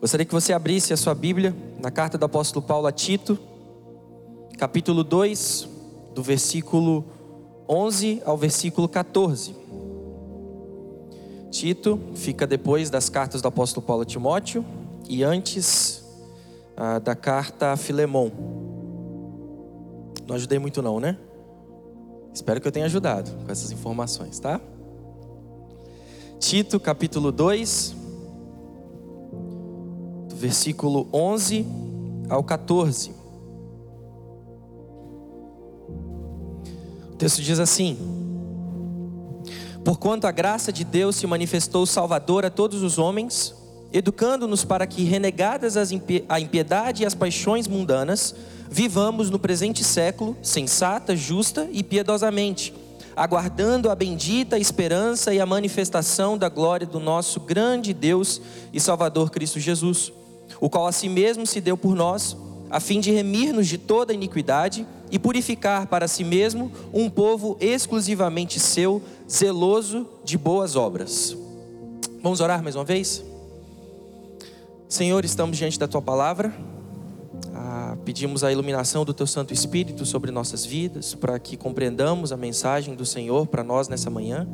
Gostaria que você abrisse a sua Bíblia na carta do apóstolo Paulo a Tito, capítulo 2, do versículo 11 ao versículo 14. Tito fica depois das cartas do apóstolo Paulo a Timóteo e antes ah, da carta a Filemão. Não ajudei muito não, né? Espero que eu tenha ajudado com essas informações, tá? Tito, capítulo 2, do versículo 11 ao 14. O texto diz assim: Porquanto a graça de Deus se manifestou salvadora a todos os homens, educando-nos para que, renegadas a impiedade e as paixões mundanas, vivamos no presente século sensata, justa e piedosamente, aguardando a bendita esperança e a manifestação da glória do nosso grande Deus e Salvador Cristo Jesus, o qual a si mesmo se deu por nós, a fim de remir-nos de toda iniquidade e purificar para si mesmo um povo exclusivamente seu, zeloso de boas obras. Vamos orar mais uma vez? Senhor, estamos diante da tua palavra. Ah, pedimos a iluminação do Teu Santo Espírito sobre nossas vidas, para que compreendamos a mensagem do Senhor para nós nessa manhã.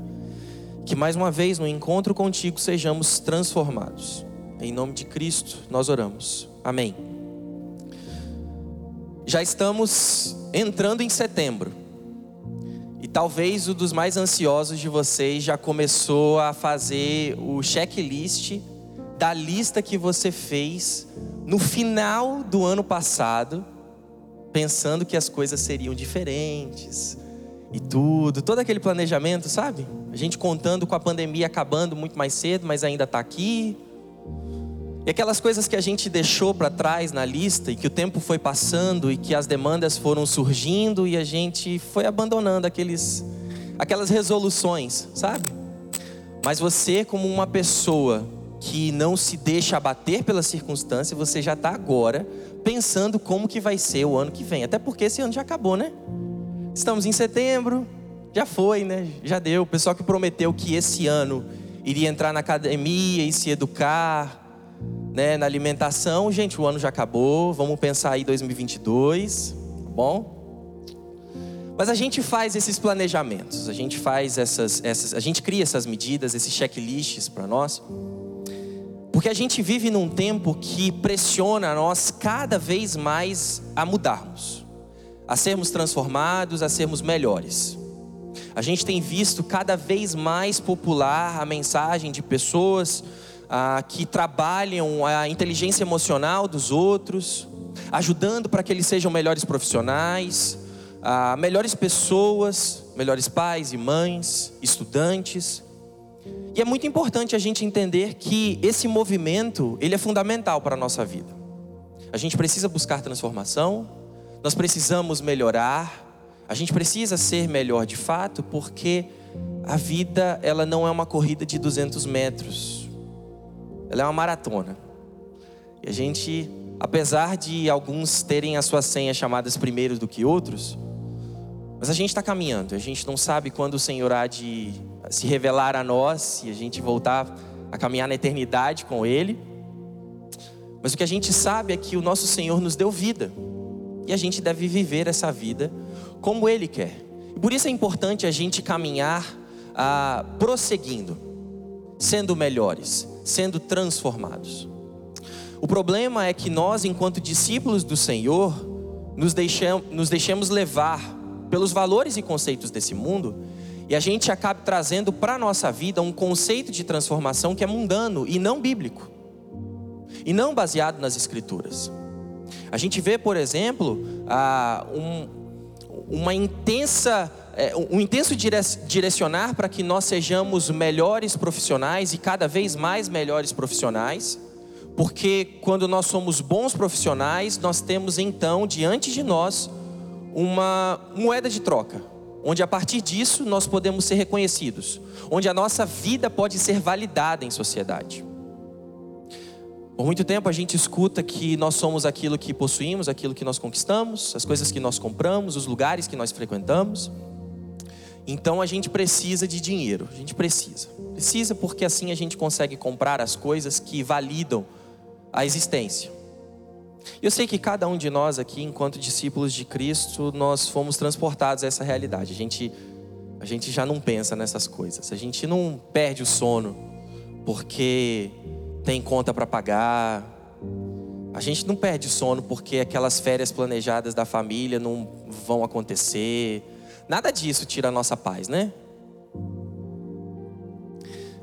Que mais uma vez, no encontro contigo, sejamos transformados. Em nome de Cristo, nós oramos. Amém. Já estamos entrando em setembro. E talvez o dos mais ansiosos de vocês já começou a fazer o checklist da lista que você fez no final do ano passado, pensando que as coisas seriam diferentes e tudo, todo aquele planejamento, sabe? A gente contando com a pandemia acabando muito mais cedo, mas ainda está aqui. E aquelas coisas que a gente deixou para trás na lista e que o tempo foi passando e que as demandas foram surgindo e a gente foi abandonando aqueles aquelas resoluções, sabe? Mas você como uma pessoa que não se deixa abater pela circunstância, você já está agora pensando como que vai ser o ano que vem. Até porque esse ano já acabou, né? Estamos em setembro, já foi, né? Já deu. O pessoal que prometeu que esse ano iria entrar na academia e se educar, né, na alimentação, gente, o ano já acabou. Vamos pensar aí 2022, tá bom? Mas a gente faz esses planejamentos, a gente faz essas, essas a gente cria essas medidas, esses checklists para nós. Porque a gente vive num tempo que pressiona nós cada vez mais a mudarmos, a sermos transformados, a sermos melhores. A gente tem visto cada vez mais popular a mensagem de pessoas ah, que trabalham a inteligência emocional dos outros, ajudando para que eles sejam melhores profissionais, ah, melhores pessoas, melhores pais e mães, estudantes. E é muito importante a gente entender que esse movimento, ele é fundamental para a nossa vida. A gente precisa buscar transformação, nós precisamos melhorar, a gente precisa ser melhor de fato, porque a vida, ela não é uma corrida de 200 metros. Ela é uma maratona. E a gente, apesar de alguns terem as suas senhas chamadas primeiro do que outros, mas a gente está caminhando, a gente não sabe quando o Senhor há de se revelar a nós e a gente voltar a caminhar na eternidade com Ele. Mas o que a gente sabe é que o nosso Senhor nos deu vida e a gente deve viver essa vida como Ele quer. E por isso é importante a gente caminhar ah, prosseguindo, sendo melhores, sendo transformados. O problema é que nós, enquanto discípulos do Senhor, nos deixamos, nos deixamos levar pelos valores e conceitos desse mundo e a gente acaba trazendo para a nossa vida um conceito de transformação que é mundano e não bíblico, e não baseado nas Escrituras. A gente vê, por exemplo, um, uma intensa, é, um intenso direcionar para que nós sejamos melhores profissionais e cada vez mais melhores profissionais, porque quando nós somos bons profissionais, nós temos então diante de nós uma moeda de troca, onde a partir disso nós podemos ser reconhecidos, onde a nossa vida pode ser validada em sociedade. Por muito tempo a gente escuta que nós somos aquilo que possuímos, aquilo que nós conquistamos, as coisas que nós compramos, os lugares que nós frequentamos. Então a gente precisa de dinheiro, a gente precisa. Precisa porque assim a gente consegue comprar as coisas que validam a existência. Eu sei que cada um de nós aqui, enquanto discípulos de Cristo, nós fomos transportados a essa realidade. A gente, a gente já não pensa nessas coisas. A gente não perde o sono porque tem conta para pagar. A gente não perde o sono porque aquelas férias planejadas da família não vão acontecer. Nada disso tira a nossa paz, né?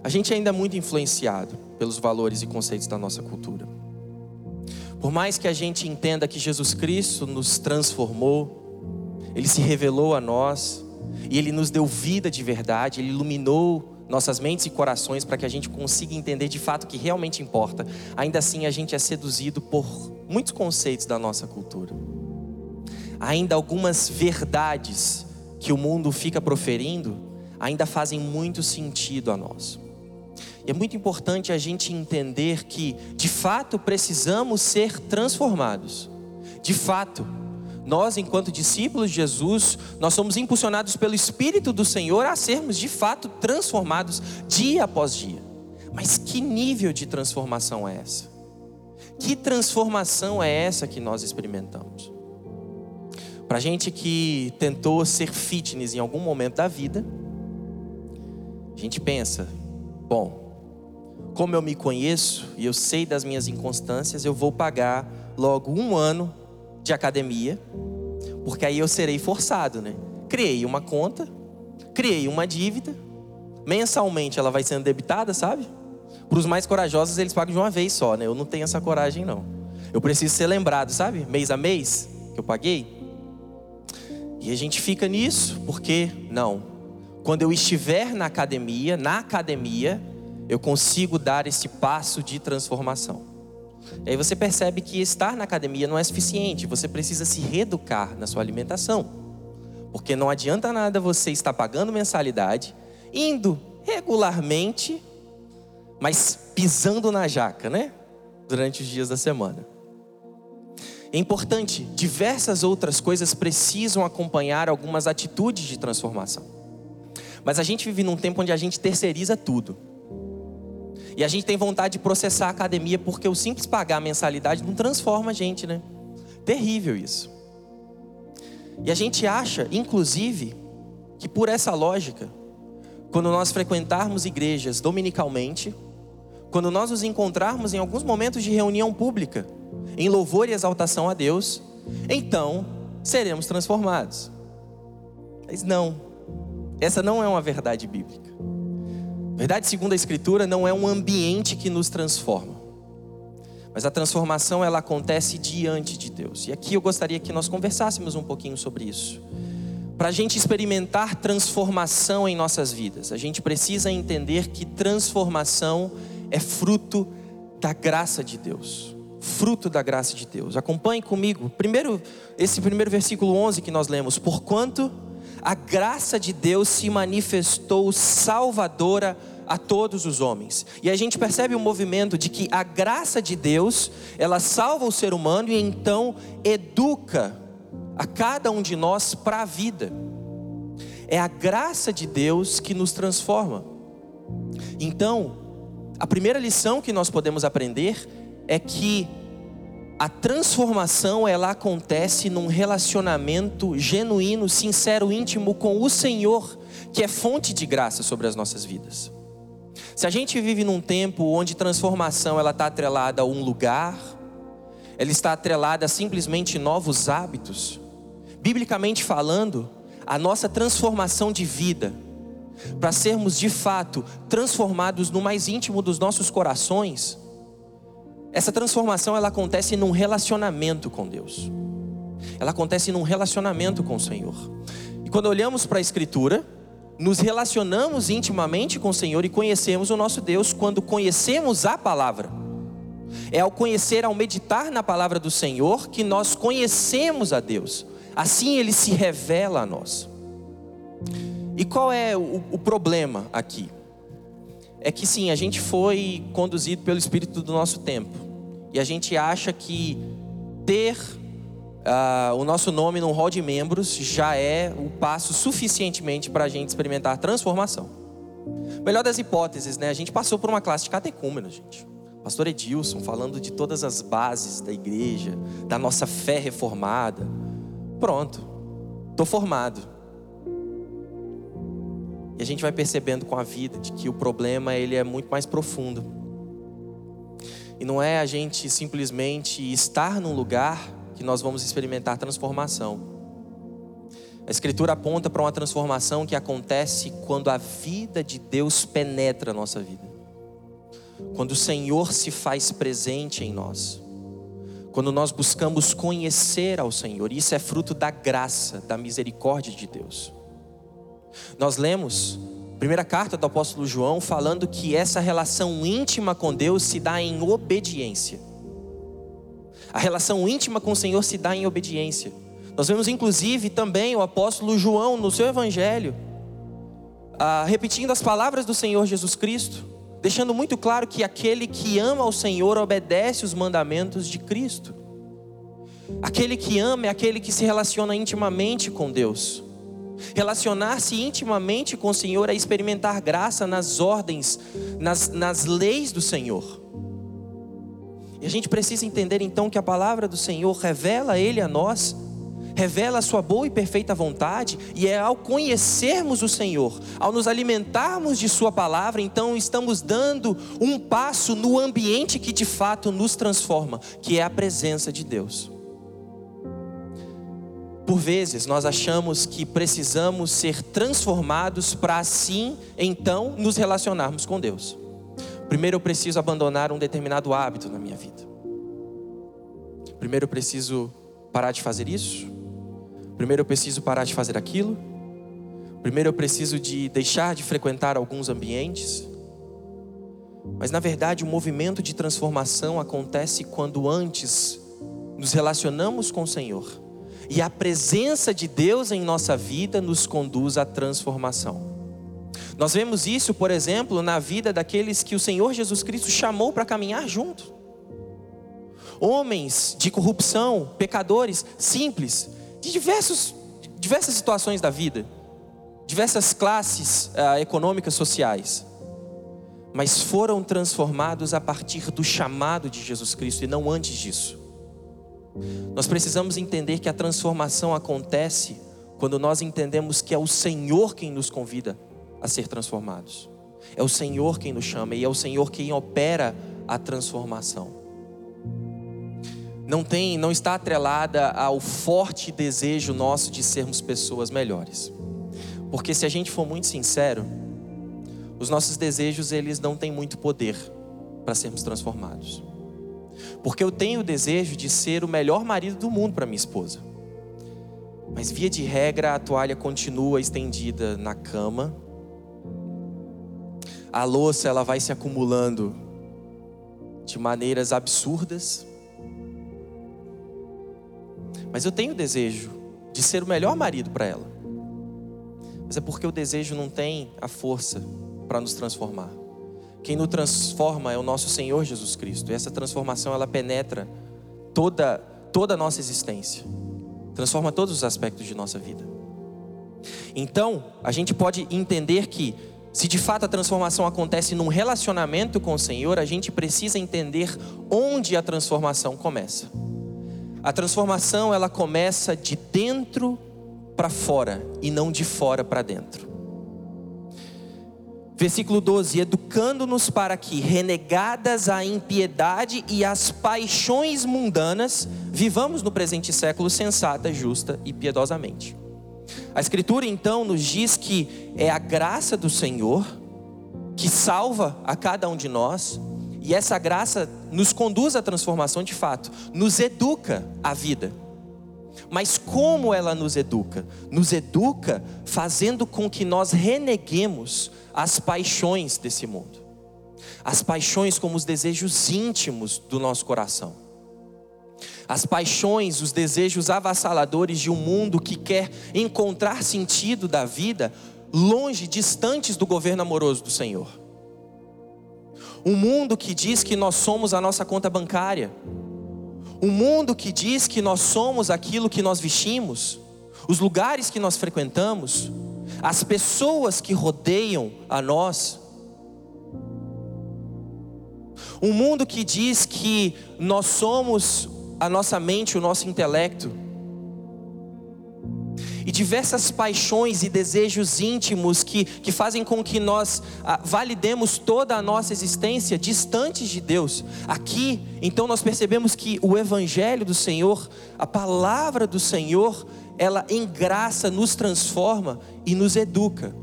A gente ainda é muito influenciado pelos valores e conceitos da nossa cultura. Por mais que a gente entenda que Jesus Cristo nos transformou, Ele se revelou a nós, e Ele nos deu vida de verdade, Ele iluminou nossas mentes e corações para que a gente consiga entender de fato o que realmente importa. Ainda assim, a gente é seduzido por muitos conceitos da nossa cultura. Ainda algumas verdades que o mundo fica proferindo ainda fazem muito sentido a nós. E é muito importante a gente entender que, de fato, precisamos ser transformados. De fato, nós, enquanto discípulos de Jesus, nós somos impulsionados pelo Espírito do Senhor a sermos, de fato, transformados dia após dia. Mas que nível de transformação é essa? Que transformação é essa que nós experimentamos? Para gente que tentou ser fitness em algum momento da vida, a gente pensa, bom, como eu me conheço e eu sei das minhas inconstâncias, eu vou pagar logo um ano de academia, porque aí eu serei forçado, né? Criei uma conta, criei uma dívida, mensalmente ela vai sendo debitada, sabe? Para os mais corajosos, eles pagam de uma vez só, né? Eu não tenho essa coragem, não. Eu preciso ser lembrado, sabe? Mês a mês que eu paguei. E a gente fica nisso, porque não. Quando eu estiver na academia, na academia, eu consigo dar esse passo de transformação. E aí você percebe que estar na academia não é suficiente, você precisa se reeducar na sua alimentação. Porque não adianta nada você estar pagando mensalidade, indo regularmente, mas pisando na jaca, né? Durante os dias da semana. É importante, diversas outras coisas precisam acompanhar algumas atitudes de transformação. Mas a gente vive num tempo onde a gente terceiriza tudo. E a gente tem vontade de processar a academia porque o simples pagar a mensalidade não transforma a gente, né? Terrível isso. E a gente acha, inclusive, que por essa lógica, quando nós frequentarmos igrejas dominicalmente, quando nós nos encontrarmos em alguns momentos de reunião pública, em louvor e exaltação a Deus, então seremos transformados. Mas não, essa não é uma verdade bíblica. Verdade, segundo a Escritura, não é um ambiente que nos transforma. Mas a transformação ela acontece diante de Deus. E aqui eu gostaria que nós conversássemos um pouquinho sobre isso. Para a gente experimentar transformação em nossas vidas, a gente precisa entender que transformação é fruto da graça de Deus. Fruto da graça de Deus. Acompanhe comigo. Primeiro, esse primeiro versículo 11 que nós lemos. Porquanto a graça de Deus se manifestou salvadora a todos os homens. E a gente percebe o movimento de que a graça de Deus, ela salva o ser humano e então educa a cada um de nós para a vida. É a graça de Deus que nos transforma. Então, a primeira lição que nós podemos aprender é que a transformação ela acontece num relacionamento genuíno, sincero, íntimo com o Senhor, que é fonte de graça sobre as nossas vidas. Se a gente vive num tempo onde transformação ela está atrelada a um lugar, ela está atrelada a simplesmente novos hábitos, biblicamente falando, a nossa transformação de vida, para sermos de fato transformados no mais íntimo dos nossos corações, essa transformação ela acontece num relacionamento com Deus. Ela acontece num relacionamento com o Senhor. E quando olhamos para a Escritura, nos relacionamos intimamente com o Senhor e conhecemos o nosso Deus quando conhecemos a palavra. É ao conhecer, ao meditar na palavra do Senhor, que nós conhecemos a Deus. Assim ele se revela a nós. E qual é o, o problema aqui? É que sim, a gente foi conduzido pelo espírito do nosso tempo. E a gente acha que ter uh, o nosso nome num hall de membros já é o passo suficientemente para a gente experimentar transformação. Melhor das hipóteses, né? A gente passou por uma classe de catecúmenos, gente. Pastor Edilson falando de todas as bases da igreja, da nossa fé reformada. Pronto, estou formado. E a gente vai percebendo com a vida de que o problema ele é muito mais profundo. E não é a gente simplesmente estar num lugar que nós vamos experimentar transformação. A Escritura aponta para uma transformação que acontece quando a vida de Deus penetra a nossa vida. Quando o Senhor se faz presente em nós. Quando nós buscamos conhecer ao Senhor. Isso é fruto da graça, da misericórdia de Deus. Nós lemos primeira carta do apóstolo João falando que essa relação íntima com Deus se dá em obediência. A relação íntima com o Senhor se dá em obediência. Nós vemos inclusive também o apóstolo João no seu evangelho, ah, repetindo as palavras do Senhor Jesus Cristo, deixando muito claro que aquele que ama ao Senhor obedece os mandamentos de Cristo. Aquele que ama é aquele que se relaciona intimamente com Deus. Relacionar-se intimamente com o Senhor é experimentar graça nas ordens, nas, nas leis do Senhor. E a gente precisa entender então que a palavra do Senhor revela Ele a nós, revela a Sua boa e perfeita vontade, e é ao conhecermos o Senhor, ao nos alimentarmos de Sua palavra, então estamos dando um passo no ambiente que de fato nos transforma, que é a presença de Deus. Por vezes nós achamos que precisamos ser transformados para assim, então, nos relacionarmos com Deus. Primeiro eu preciso abandonar um determinado hábito na minha vida. Primeiro eu preciso parar de fazer isso. Primeiro eu preciso parar de fazer aquilo. Primeiro eu preciso de deixar de frequentar alguns ambientes. Mas na verdade, o movimento de transformação acontece quando antes nos relacionamos com o Senhor e a presença de Deus em nossa vida nos conduz à transformação. Nós vemos isso, por exemplo, na vida daqueles que o Senhor Jesus Cristo chamou para caminhar junto. Homens de corrupção, pecadores simples, de diversos, diversas situações da vida, diversas classes uh, econômicas, sociais, mas foram transformados a partir do chamado de Jesus Cristo e não antes disso. Nós precisamos entender que a transformação acontece quando nós entendemos que é o Senhor quem nos convida a ser transformados. É o Senhor quem nos chama e é o Senhor quem opera a transformação. Não tem, não está atrelada ao forte desejo nosso de sermos pessoas melhores. Porque se a gente for muito sincero, os nossos desejos eles não têm muito poder para sermos transformados. Porque eu tenho o desejo de ser o melhor marido do mundo para minha esposa. Mas via de regra a toalha continua estendida na cama. A louça ela vai se acumulando de maneiras absurdas. Mas eu tenho o desejo de ser o melhor marido para ela. Mas é porque o desejo não tem a força para nos transformar. Quem nos transforma é o nosso Senhor Jesus Cristo. E essa transformação ela penetra toda toda a nossa existência. Transforma todos os aspectos de nossa vida. Então, a gente pode entender que se de fato a transformação acontece num relacionamento com o Senhor, a gente precisa entender onde a transformação começa. A transformação ela começa de dentro para fora e não de fora para dentro. Versículo 12: Educando-nos para que, renegadas a impiedade e as paixões mundanas, vivamos no presente século sensata, justa e piedosamente. A Escritura então nos diz que é a graça do Senhor que salva a cada um de nós, e essa graça nos conduz à transformação de fato, nos educa a vida. Mas como ela nos educa? Nos educa fazendo com que nós reneguemos as paixões desse mundo. As paixões como os desejos íntimos do nosso coração. As paixões, os desejos avassaladores de um mundo que quer encontrar sentido da vida longe, distantes do governo amoroso do Senhor. Um mundo que diz que nós somos a nossa conta bancária. Um mundo que diz que nós somos aquilo que nós vestimos, os lugares que nós frequentamos, as pessoas que rodeiam a nós. Um mundo que diz que nós somos a nossa mente, o nosso intelecto. E diversas paixões e desejos íntimos que, que fazem com que nós ah, validemos toda a nossa existência distantes de Deus. Aqui, então, nós percebemos que o Evangelho do Senhor, a palavra do Senhor, ela em graça nos transforma e nos educa.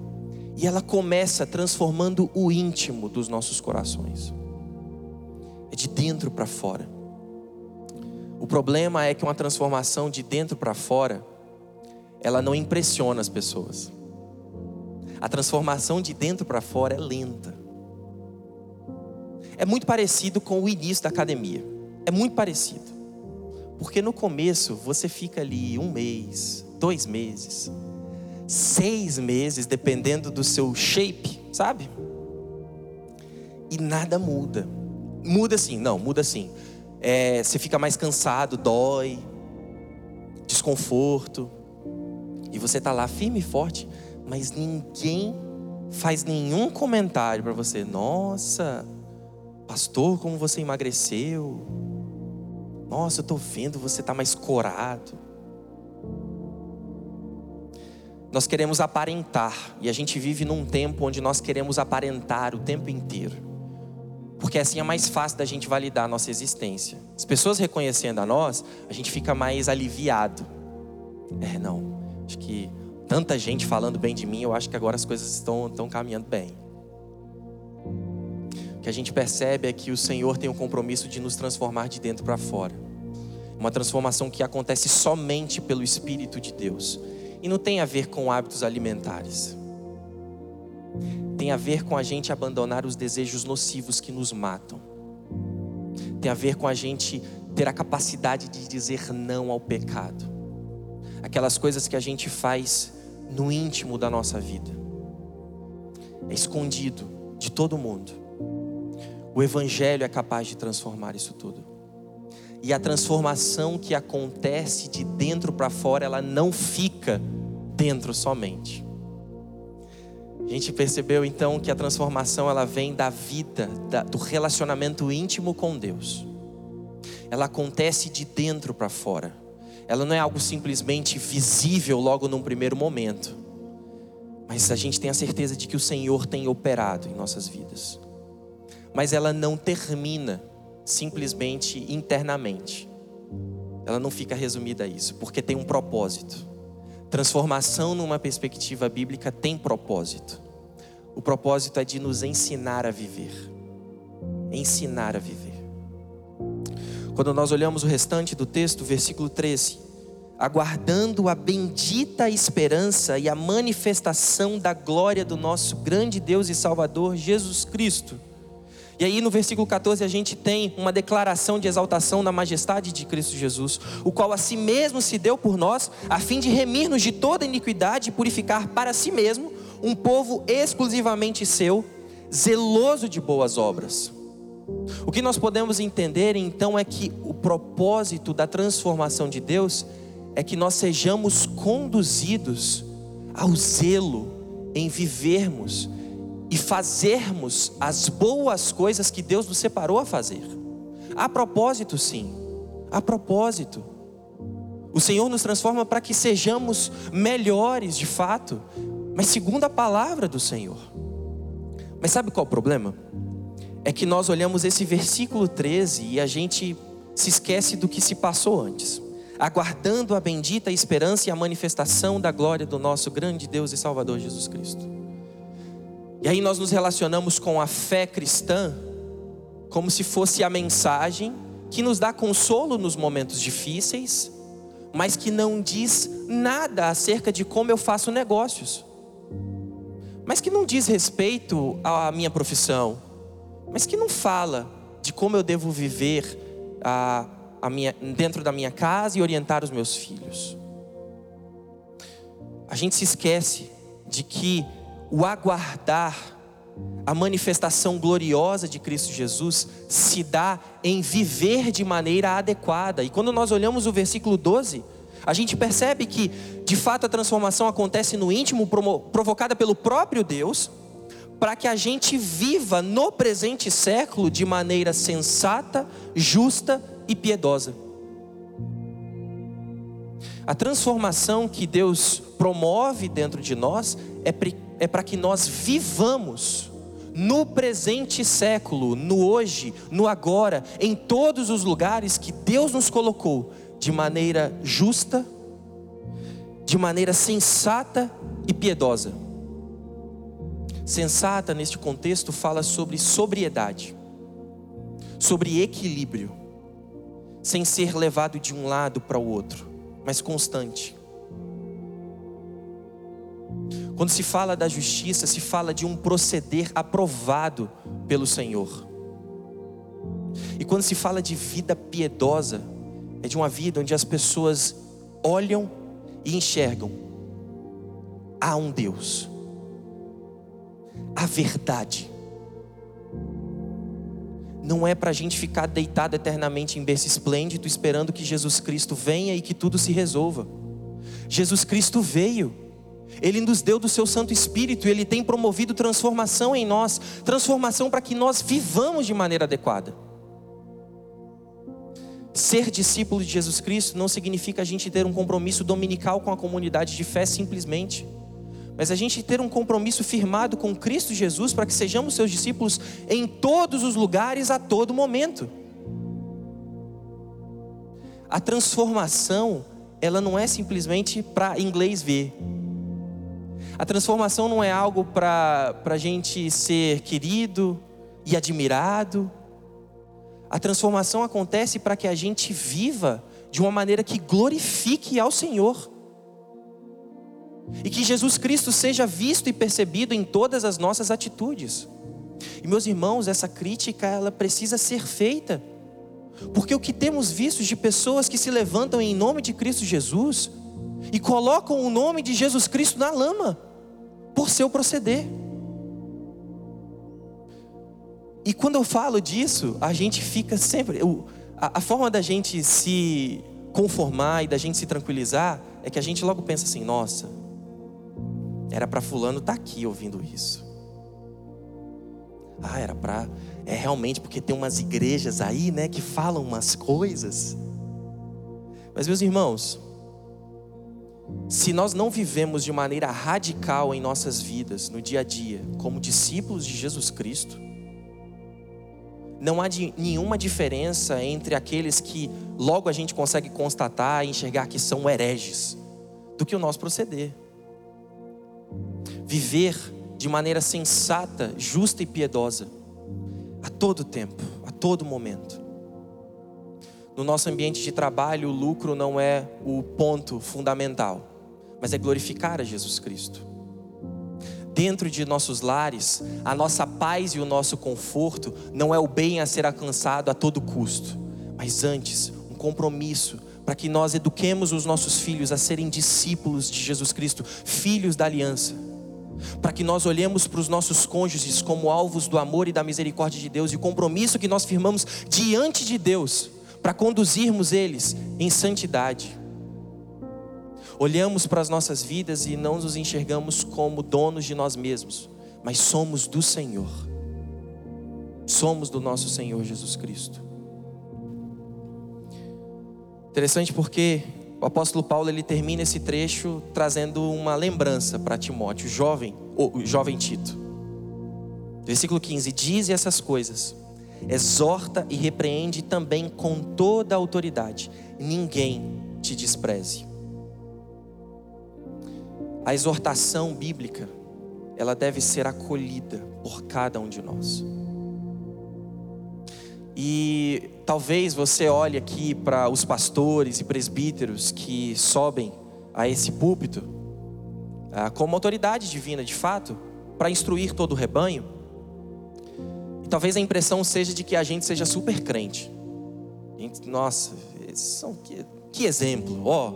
E ela começa transformando o íntimo dos nossos corações. É de dentro para fora. O problema é que uma transformação de dentro para fora, ela não impressiona as pessoas. A transformação de dentro para fora é lenta. É muito parecido com o início da academia. É muito parecido. Porque no começo você fica ali um mês, dois meses, seis meses, dependendo do seu shape, sabe? E nada muda. Muda assim, não, muda assim. É, você fica mais cansado, dói, desconforto. E você tá lá firme e forte, mas ninguém faz nenhum comentário para você. Nossa, pastor, como você emagreceu. Nossa, eu estou vendo você tá mais corado. Nós queremos aparentar, e a gente vive num tempo onde nós queremos aparentar o tempo inteiro. Porque assim é mais fácil da gente validar a nossa existência. As pessoas reconhecendo a nós, a gente fica mais aliviado. É, não, acho que tanta gente falando bem de mim, eu acho que agora as coisas estão, estão caminhando bem. O que a gente percebe é que o Senhor tem o compromisso de nos transformar de dentro para fora. Uma transformação que acontece somente pelo Espírito de Deus e não tem a ver com hábitos alimentares. Tem a ver com a gente abandonar os desejos nocivos que nos matam. Tem a ver com a gente ter a capacidade de dizer não ao pecado. Aquelas coisas que a gente faz no íntimo da nossa vida. É escondido de todo mundo. O Evangelho é capaz de transformar isso tudo. E a transformação que acontece de dentro para fora, ela não fica dentro somente. A gente percebeu então que a transformação ela vem da vida, da, do relacionamento íntimo com Deus. Ela acontece de dentro para fora. Ela não é algo simplesmente visível logo num primeiro momento. Mas a gente tem a certeza de que o Senhor tem operado em nossas vidas. Mas ela não termina simplesmente internamente. Ela não fica resumida a isso, porque tem um propósito. Transformação numa perspectiva bíblica tem propósito. O propósito é de nos ensinar a viver. Ensinar a viver. Quando nós olhamos o restante do texto, versículo 13, aguardando a bendita esperança e a manifestação da glória do nosso grande Deus e Salvador Jesus Cristo e aí no versículo 14 a gente tem uma declaração de exaltação da majestade de Cristo Jesus, o qual a si mesmo se deu por nós, a fim de remir-nos de toda iniquidade e purificar para si mesmo um povo exclusivamente seu, zeloso de boas obras. O que nós podemos entender então é que o propósito da transformação de Deus é que nós sejamos conduzidos ao zelo em vivermos e fazermos as boas coisas que Deus nos separou a fazer. A propósito, sim, a propósito. O Senhor nos transforma para que sejamos melhores de fato, mas segundo a palavra do Senhor. Mas sabe qual é o problema? É que nós olhamos esse versículo 13 e a gente se esquece do que se passou antes, aguardando a bendita esperança e a manifestação da glória do nosso grande Deus e Salvador Jesus Cristo. E aí nós nos relacionamos com a fé cristã como se fosse a mensagem que nos dá consolo nos momentos difíceis, mas que não diz nada acerca de como eu faço negócios. Mas que não diz respeito à minha profissão, mas que não fala de como eu devo viver a, a minha, dentro da minha casa e orientar os meus filhos. A gente se esquece de que o aguardar a manifestação gloriosa de Cristo Jesus se dá em viver de maneira adequada. E quando nós olhamos o versículo 12, a gente percebe que, de fato, a transformação acontece no íntimo, provocada pelo próprio Deus, para que a gente viva no presente século de maneira sensata, justa e piedosa. A transformação que Deus promove dentro de nós é para que nós vivamos no presente século, no hoje, no agora, em todos os lugares que Deus nos colocou, de maneira justa, de maneira sensata e piedosa. Sensata, neste contexto, fala sobre sobriedade, sobre equilíbrio, sem ser levado de um lado para o outro mas constante. Quando se fala da justiça, se fala de um proceder aprovado pelo Senhor. E quando se fala de vida piedosa, é de uma vida onde as pessoas olham e enxergam: há um Deus, a verdade não é para a gente ficar deitado eternamente em berço esplêndido, esperando que Jesus Cristo venha e que tudo se resolva. Jesus Cristo veio, Ele nos deu do Seu Santo Espírito, e Ele tem promovido transformação em nós transformação para que nós vivamos de maneira adequada. Ser discípulo de Jesus Cristo não significa a gente ter um compromisso dominical com a comunidade de fé simplesmente mas a gente ter um compromisso firmado com Cristo Jesus para que sejamos seus discípulos em todos os lugares, a todo momento. A transformação, ela não é simplesmente para inglês ver. A transformação não é algo para a gente ser querido e admirado. A transformação acontece para que a gente viva de uma maneira que glorifique ao Senhor. E que Jesus Cristo seja visto e percebido em todas as nossas atitudes. E meus irmãos, essa crítica ela precisa ser feita. Porque o que temos visto de pessoas que se levantam em nome de Cristo Jesus e colocam o nome de Jesus Cristo na lama por seu proceder. E quando eu falo disso, a gente fica sempre. A, a forma da gente se conformar e da gente se tranquilizar é que a gente logo pensa assim: nossa, era para fulano estar tá aqui ouvindo isso. Ah, era para é realmente porque tem umas igrejas aí, né, que falam umas coisas. Mas meus irmãos, se nós não vivemos de maneira radical em nossas vidas, no dia a dia, como discípulos de Jesus Cristo, não há de, nenhuma diferença entre aqueles que logo a gente consegue constatar e enxergar que são hereges, do que o nosso proceder viver de maneira sensata, justa e piedosa, a todo tempo, a todo momento. No nosso ambiente de trabalho, o lucro não é o ponto fundamental, mas é glorificar a Jesus Cristo. Dentro de nossos lares, a nossa paz e o nosso conforto não é o bem a ser alcançado a todo custo, mas antes um compromisso para que nós eduquemos os nossos filhos a serem discípulos de Jesus Cristo, filhos da aliança para que nós olhemos para os nossos cônjuges como alvos do amor e da misericórdia de Deus e o compromisso que nós firmamos diante de Deus para conduzirmos eles em santidade. Olhamos para as nossas vidas e não nos enxergamos como donos de nós mesmos, mas somos do Senhor. Somos do nosso Senhor Jesus Cristo. Interessante porque o apóstolo Paulo ele termina esse trecho trazendo uma lembrança para Timóteo, jovem, ou jovem Tito. Versículo 15: Dize essas coisas, exorta e repreende também com toda a autoridade, ninguém te despreze. A exortação bíblica, ela deve ser acolhida por cada um de nós. E talvez você olhe aqui para os pastores e presbíteros que sobem a esse púlpito ah, como autoridade divina, de fato, para instruir todo o rebanho. E talvez a impressão seja de que a gente seja super crente. Nossa, são, que, que exemplo, ó.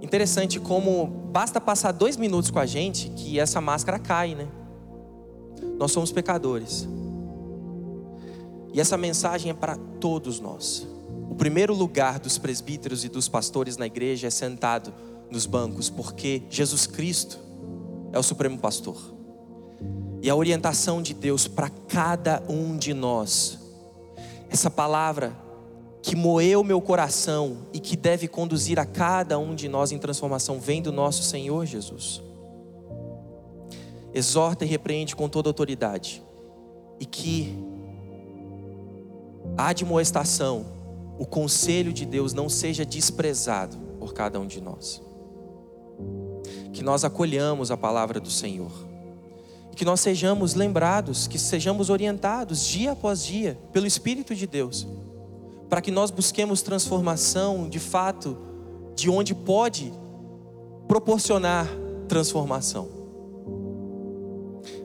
Interessante como basta passar dois minutos com a gente que essa máscara cai, né? Nós somos pecadores. E essa mensagem é para todos nós. O primeiro lugar dos presbíteros e dos pastores na igreja é sentado nos bancos, porque Jesus Cristo é o supremo pastor. e a orientação de Deus para cada um de nós. Essa palavra que moeu meu coração e que deve conduzir a cada um de nós em transformação vem do nosso Senhor Jesus. Exorta e repreende com toda autoridade, e que a admoestação, o conselho de Deus não seja desprezado por cada um de nós. Que nós acolhamos a palavra do Senhor que nós sejamos lembrados, que sejamos orientados dia após dia pelo Espírito de Deus, para que nós busquemos transformação de fato, de onde pode proporcionar transformação.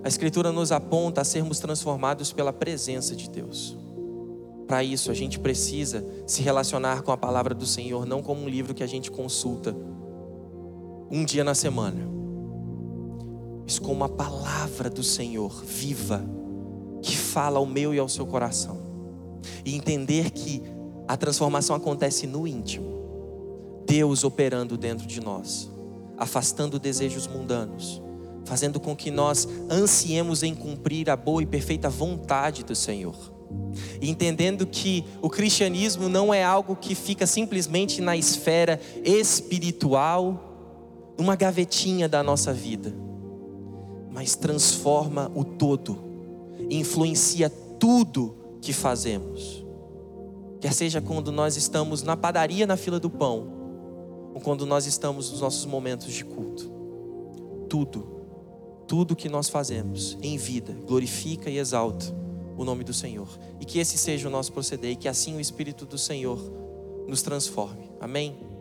A Escritura nos aponta a sermos transformados pela presença de Deus. Para isso, a gente precisa se relacionar com a palavra do Senhor, não como um livro que a gente consulta um dia na semana mas com uma palavra do Senhor viva, que fala ao meu e ao seu coração. E entender que a transformação acontece no íntimo. Deus operando dentro de nós, afastando desejos mundanos, fazendo com que nós ansiemos em cumprir a boa e perfeita vontade do Senhor. E entendendo que o cristianismo não é algo que fica simplesmente na esfera espiritual, numa gavetinha da nossa vida mas transforma o todo, influencia tudo que fazemos. Quer seja quando nós estamos na padaria na fila do pão, ou quando nós estamos nos nossos momentos de culto. Tudo, tudo que nós fazemos em vida glorifica e exalta o nome do Senhor. E que esse seja o nosso proceder e que assim o Espírito do Senhor nos transforme. Amém?